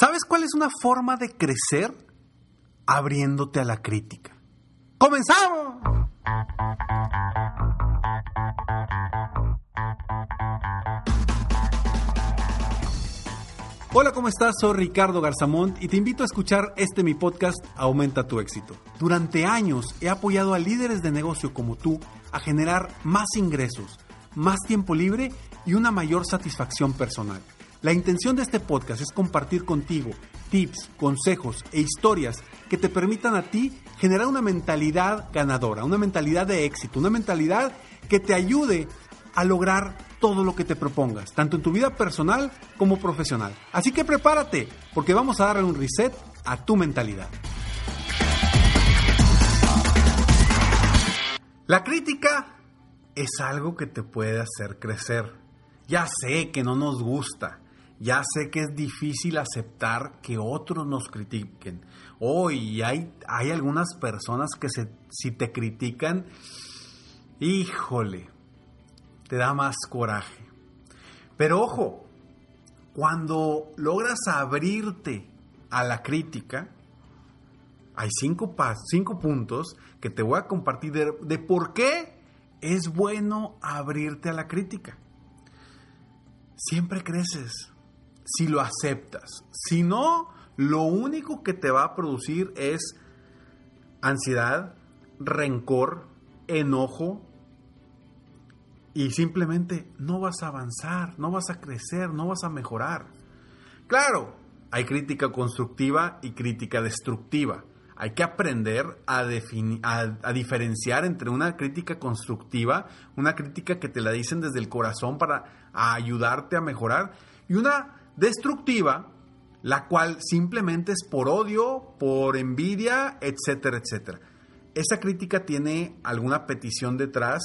¿Sabes cuál es una forma de crecer? Abriéndote a la crítica. ¡Comenzamos! Hola, ¿cómo estás? Soy Ricardo Garzamont y te invito a escuchar este mi podcast Aumenta tu éxito. Durante años he apoyado a líderes de negocio como tú a generar más ingresos, más tiempo libre y una mayor satisfacción personal. La intención de este podcast es compartir contigo tips, consejos e historias que te permitan a ti generar una mentalidad ganadora, una mentalidad de éxito, una mentalidad que te ayude a lograr todo lo que te propongas, tanto en tu vida personal como profesional. Así que prepárate, porque vamos a darle un reset a tu mentalidad. La crítica es algo que te puede hacer crecer. Ya sé que no nos gusta, ya sé que es difícil aceptar que otros nos critiquen. Hoy hay, hay algunas personas que se, si te critican, híjole, te da más coraje. Pero ojo, cuando logras abrirte a la crítica, hay cinco, cinco puntos que te voy a compartir de, de por qué es bueno abrirte a la crítica. Siempre creces si lo aceptas. Si no, lo único que te va a producir es ansiedad, rencor, enojo y simplemente no vas a avanzar, no vas a crecer, no vas a mejorar. Claro, hay crítica constructiva y crítica destructiva. Hay que aprender a, a, diferenciar entre una crítica constructiva, una crítica que te la dicen desde el corazón para ayudarte a mejorar, y una destructiva, la cual simplemente es por odio, por envidia, etcétera, etcétera. Esa crítica tiene alguna petición detrás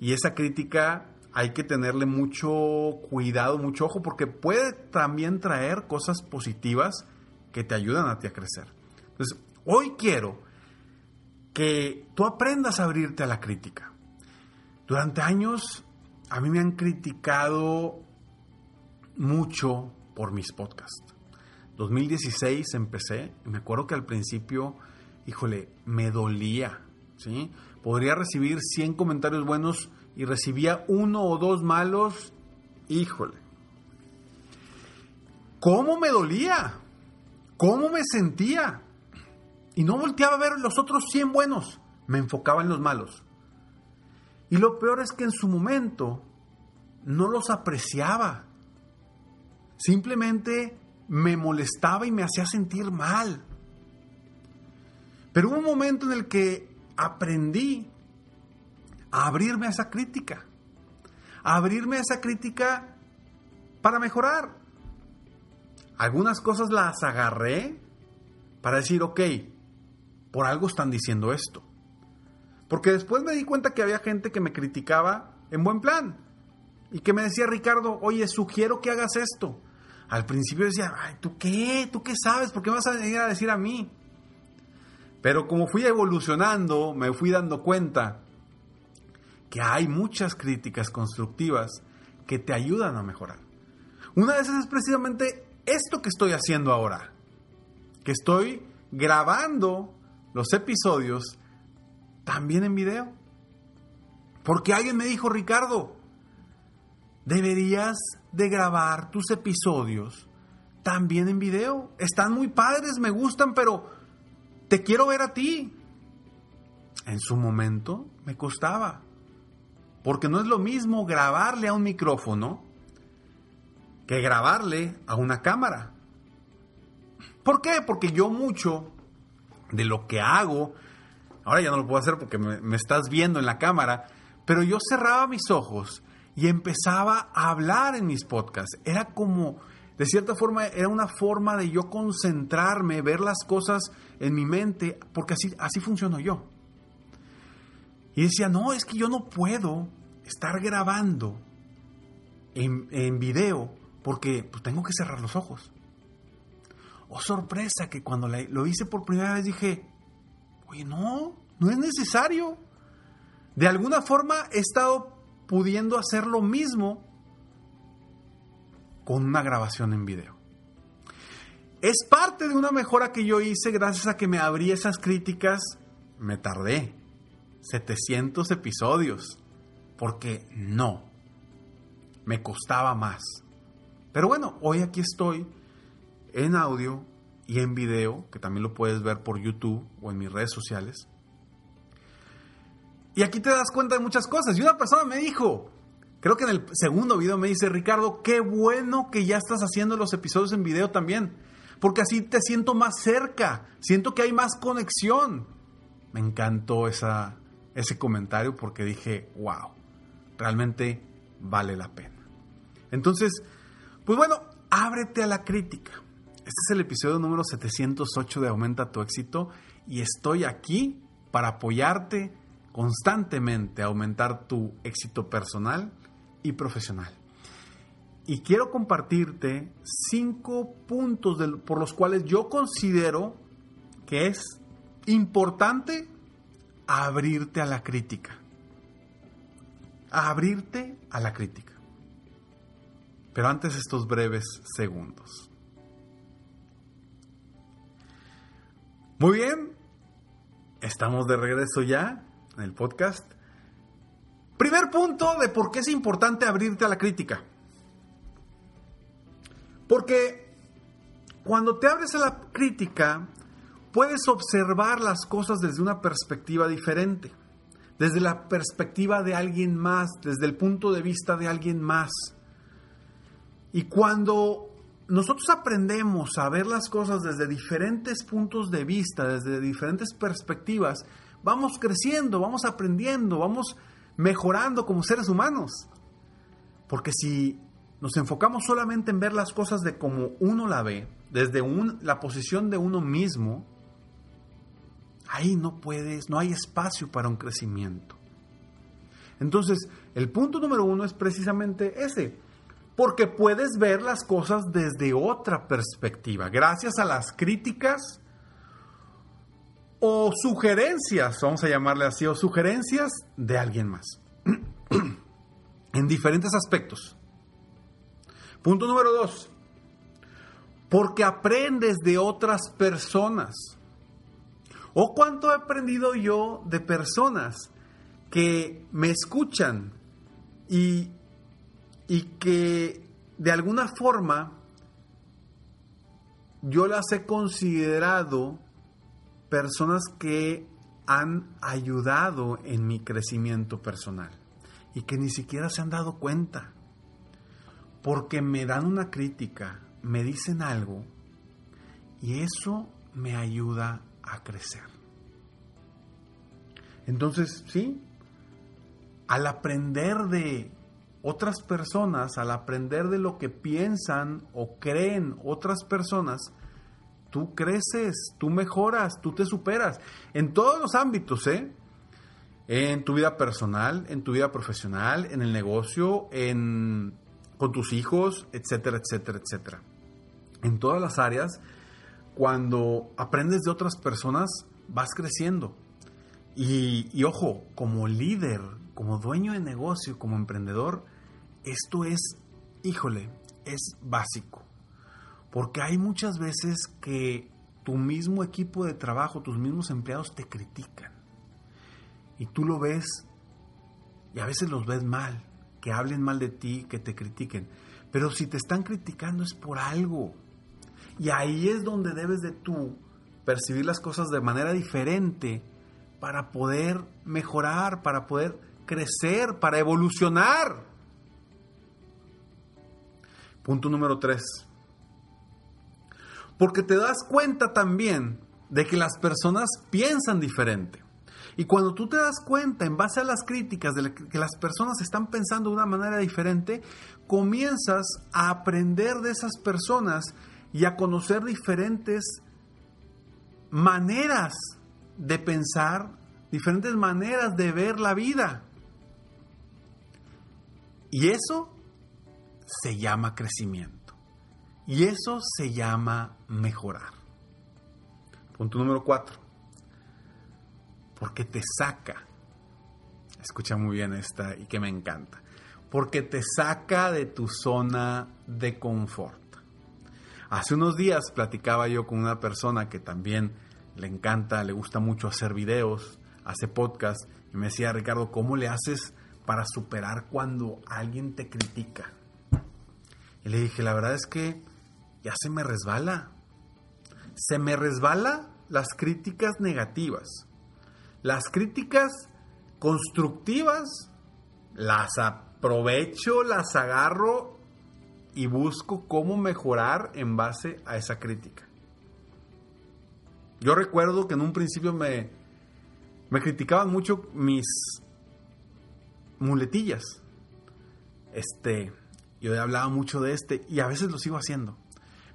y esa crítica hay que tenerle mucho cuidado, mucho ojo, porque puede también traer cosas positivas que te ayudan a ti a crecer. Entonces, hoy quiero que tú aprendas a abrirte a la crítica. Durante años a mí me han criticado mucho por mis podcasts. 2016 empecé, me acuerdo que al principio, híjole, me dolía, ¿sí? Podría recibir 100 comentarios buenos y recibía uno o dos malos, híjole. ¿Cómo me dolía? ¿Cómo me sentía? Y no volteaba a ver los otros 100 buenos, me enfocaba en los malos. Y lo peor es que en su momento no los apreciaba simplemente me molestaba y me hacía sentir mal. Pero hubo un momento en el que aprendí a abrirme a esa crítica, a abrirme a esa crítica para mejorar. Algunas cosas las agarré para decir, ok, por algo están diciendo esto. Porque después me di cuenta que había gente que me criticaba en buen plan y que me decía, Ricardo, oye, sugiero que hagas esto al principio decía, ¿tú qué? ¿Tú qué sabes? ¿Por qué vas a venir a decir a mí? Pero como fui evolucionando, me fui dando cuenta que hay muchas críticas constructivas que te ayudan a mejorar. Una de esas es precisamente esto que estoy haciendo ahora, que estoy grabando los episodios también en video. Porque alguien me dijo, Ricardo, deberías de grabar tus episodios también en video. Están muy padres, me gustan, pero te quiero ver a ti. En su momento me costaba, porque no es lo mismo grabarle a un micrófono que grabarle a una cámara. ¿Por qué? Porque yo mucho de lo que hago, ahora ya no lo puedo hacer porque me, me estás viendo en la cámara, pero yo cerraba mis ojos y empezaba a hablar en mis podcasts. Era como, de cierta forma, era una forma de yo concentrarme, ver las cosas en mi mente, porque así, así funciono yo. Y decía, no, es que yo no puedo estar grabando en, en video porque pues, tengo que cerrar los ojos. Oh, sorpresa, que cuando lo hice por primera vez dije, oye, no, no es necesario. De alguna forma he estado pudiendo hacer lo mismo con una grabación en video. es parte de una mejora que yo hice gracias a que me abrí esas críticas. Me tardé 700 episodios porque no, me costaba más. Pero bueno, hoy aquí estoy en audio y en video, que también lo puedes ver por YouTube o en mis redes sociales. Y aquí te das cuenta de muchas cosas. Y una persona me dijo, creo que en el segundo video me dice, Ricardo, qué bueno que ya estás haciendo los episodios en video también, porque así te siento más cerca, siento que hay más conexión. Me encantó ese comentario porque dije, wow, realmente vale la pena. Entonces, pues bueno, ábrete a la crítica. Este es el episodio número 708 de Aumenta tu éxito y estoy aquí para apoyarte constantemente aumentar tu éxito personal y profesional. Y quiero compartirte cinco puntos por los cuales yo considero que es importante abrirte a la crítica. abrirte a la crítica. Pero antes estos breves segundos. Muy bien, estamos de regreso ya en el podcast. Primer punto de por qué es importante abrirte a la crítica. Porque cuando te abres a la crítica, puedes observar las cosas desde una perspectiva diferente, desde la perspectiva de alguien más, desde el punto de vista de alguien más. Y cuando nosotros aprendemos a ver las cosas desde diferentes puntos de vista, desde diferentes perspectivas, vamos creciendo, vamos aprendiendo, vamos mejorando como seres humanos. Porque si nos enfocamos solamente en ver las cosas de como uno la ve, desde la posición de uno mismo, ahí no puedes, no hay espacio para un crecimiento. Entonces, el punto número uno es precisamente ese, porque puedes ver las cosas desde otra perspectiva, gracias a las críticas o sugerencias, vamos a llamarle así, o sugerencias de alguien más, en diferentes aspectos. Punto número dos, porque aprendes de otras personas. ¿O cuánto he aprendido yo de personas que me escuchan y, y que de alguna forma yo las he considerado personas que han ayudado en mi crecimiento personal y que ni siquiera se han dado cuenta. Porque me dan una crítica, me dicen algo y eso me ayuda a crecer. Entonces, sí, al aprender de otras personas, al aprender de lo que piensan o creen otras personas, tú creces, tú mejoras, tú te superas. En todos los ámbitos, ¿eh? En tu vida personal, en tu vida profesional, en el negocio, en, con tus hijos, etcétera, etcétera, etcétera. En todas las áreas, cuando aprendes de otras personas, vas creciendo. Y, y ojo, como líder, como dueño de negocio, como emprendedor, esto es, híjole, es básico. Porque hay muchas veces que tu mismo equipo de trabajo, tus mismos empleados te critican. Y tú lo ves y a veces los ves mal, que hablen mal de ti, que te critiquen. Pero si te están criticando es por algo. Y ahí es donde debes de tú percibir las cosas de manera diferente para poder mejorar, para poder crecer, para evolucionar. Punto número tres porque te das cuenta también de que las personas piensan diferente. Y cuando tú te das cuenta, en base a las críticas, de que las personas están pensando de una manera diferente, comienzas a aprender de esas personas y a conocer diferentes maneras de pensar, diferentes maneras de ver la vida. Y eso se llama crecimiento. Y eso se llama mejorar. Punto número cuatro. Porque te saca. Escucha muy bien esta y que me encanta. Porque te saca de tu zona de confort. Hace unos días platicaba yo con una persona que también le encanta, le gusta mucho hacer videos, hace podcast, y me decía, Ricardo, ¿cómo le haces para superar cuando alguien te critica? Y le dije, la verdad es que ya se me resbala. Se me resbala las críticas negativas. Las críticas constructivas las aprovecho, las agarro y busco cómo mejorar en base a esa crítica. Yo recuerdo que en un principio me, me criticaban mucho mis muletillas. Este, yo hablaba mucho de este y a veces lo sigo haciendo.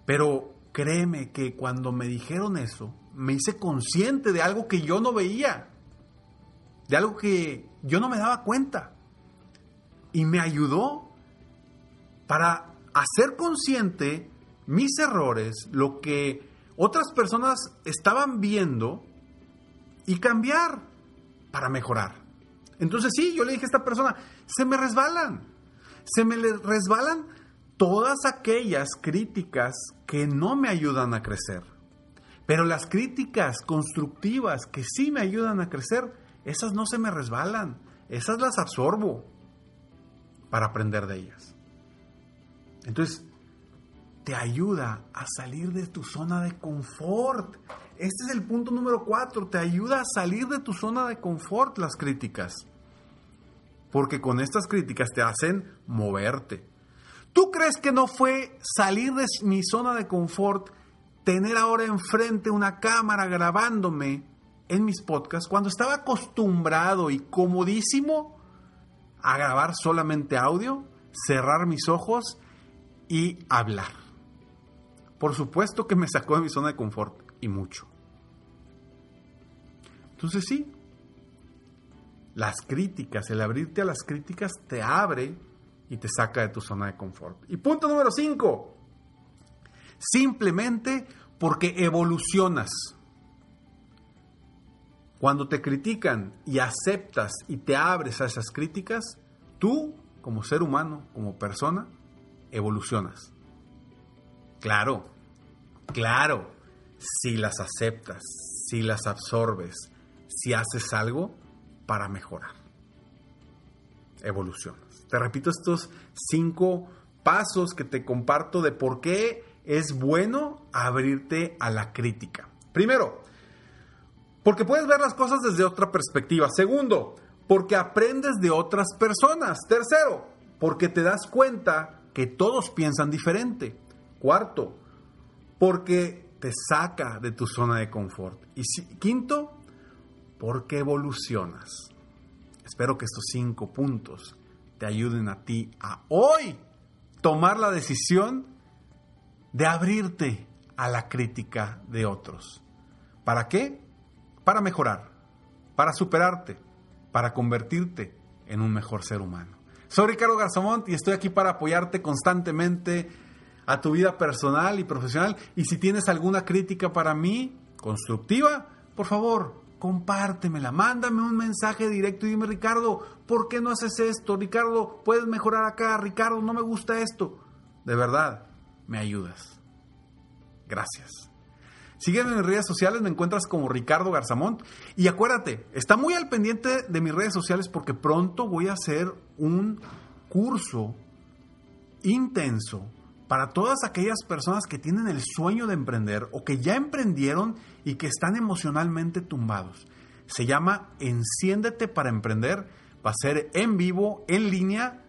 Pero créeme que cuando me dijeron eso, me hice consciente de algo que yo no veía, de algo que yo no me daba cuenta. Y me ayudó para hacer consciente mis errores, lo que otras personas estaban viendo y cambiar para mejorar. Entonces sí, yo le dije a esta persona, se me resbalan, se me resbalan todas aquellas críticas que no me ayudan a crecer. Pero las críticas constructivas que sí me ayudan a crecer, esas no se me resbalan, esas las absorbo para aprender de ellas. Entonces, te ayuda a salir de tu zona de confort. Este es el punto número cuatro, te ayuda a salir de tu zona de confort las críticas. Porque con estas críticas te hacen moverte. ¿Tú crees que no fue salir de mi zona de confort, tener ahora enfrente una cámara grabándome en mis podcasts, cuando estaba acostumbrado y comodísimo a grabar solamente audio, cerrar mis ojos y hablar. Por supuesto que me sacó de mi zona de confort y mucho. Entonces sí, las críticas, el abrirte a las críticas te abre y te saca de tu zona de confort. Y punto número 5, simplemente porque evolucionas. Cuando te critican y aceptas y te abres a esas críticas, tú, como ser humano, como persona, evolucionas. Claro, claro, si las aceptas, si las absorbes, si haces algo para mejorar. Evolucionas. Te repito estos cinco pasos que te comparto de por qué es bueno abrirte a la crítica. Primero, porque puedes ver las cosas desde otra perspectiva. Segundo, porque aprendes de otras personas. Tercero, porque te das cuenta que todos piensan diferente. Cuarto, porque te saca de tu zona de confort. Y quinto, porque evolucionas. Espero que estos cinco puntos te ayuden a ti a hoy tomar la decisión de abrirte a la crítica de otros. ¿Para qué? Para mejorar, para superarte, para convertirte en un mejor ser humano. Soy Ricardo Garzamont y estoy aquí para apoyarte constantemente a tu vida personal y profesional. Y si tienes alguna crítica para mí, constructiva, por favor, compártemela, mándame un mensaje directo y dime, Ricardo, ¿por qué no haces esto? Ricardo, puedes mejorar acá, Ricardo, no me gusta esto. De verdad, me ayudas. Gracias. Sígueme en mis redes sociales, me encuentras como Ricardo Garzamont. Y acuérdate, está muy al pendiente de mis redes sociales porque pronto voy a hacer un curso intenso para todas aquellas personas que tienen el sueño de emprender o que ya emprendieron y que están emocionalmente tumbados. Se llama Enciéndete para Emprender. Va a ser en vivo, en línea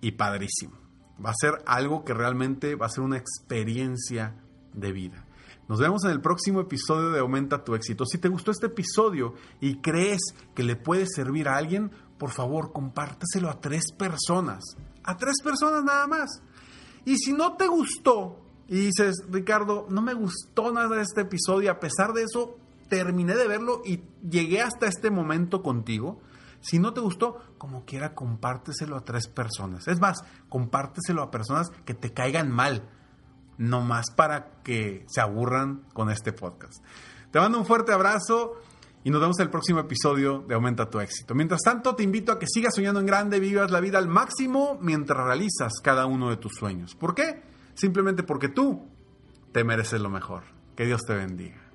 y padrísimo. Va a ser algo que realmente va a ser una experiencia de vida. Nos vemos en el próximo episodio de Aumenta tu éxito. Si te gustó este episodio y crees que le puede servir a alguien, por favor, compárteselo a tres personas. A tres personas nada más. Y si no te gustó y dices, Ricardo, no me gustó nada este episodio, a pesar de eso, terminé de verlo y llegué hasta este momento contigo. Si no te gustó, como quiera, compárteselo a tres personas. Es más, compárteselo a personas que te caigan mal no más para que se aburran con este podcast. Te mando un fuerte abrazo y nos vemos en el próximo episodio de Aumenta tu éxito. Mientras tanto, te invito a que sigas soñando en grande, vivas la vida al máximo mientras realizas cada uno de tus sueños. ¿Por qué? Simplemente porque tú te mereces lo mejor. Que Dios te bendiga.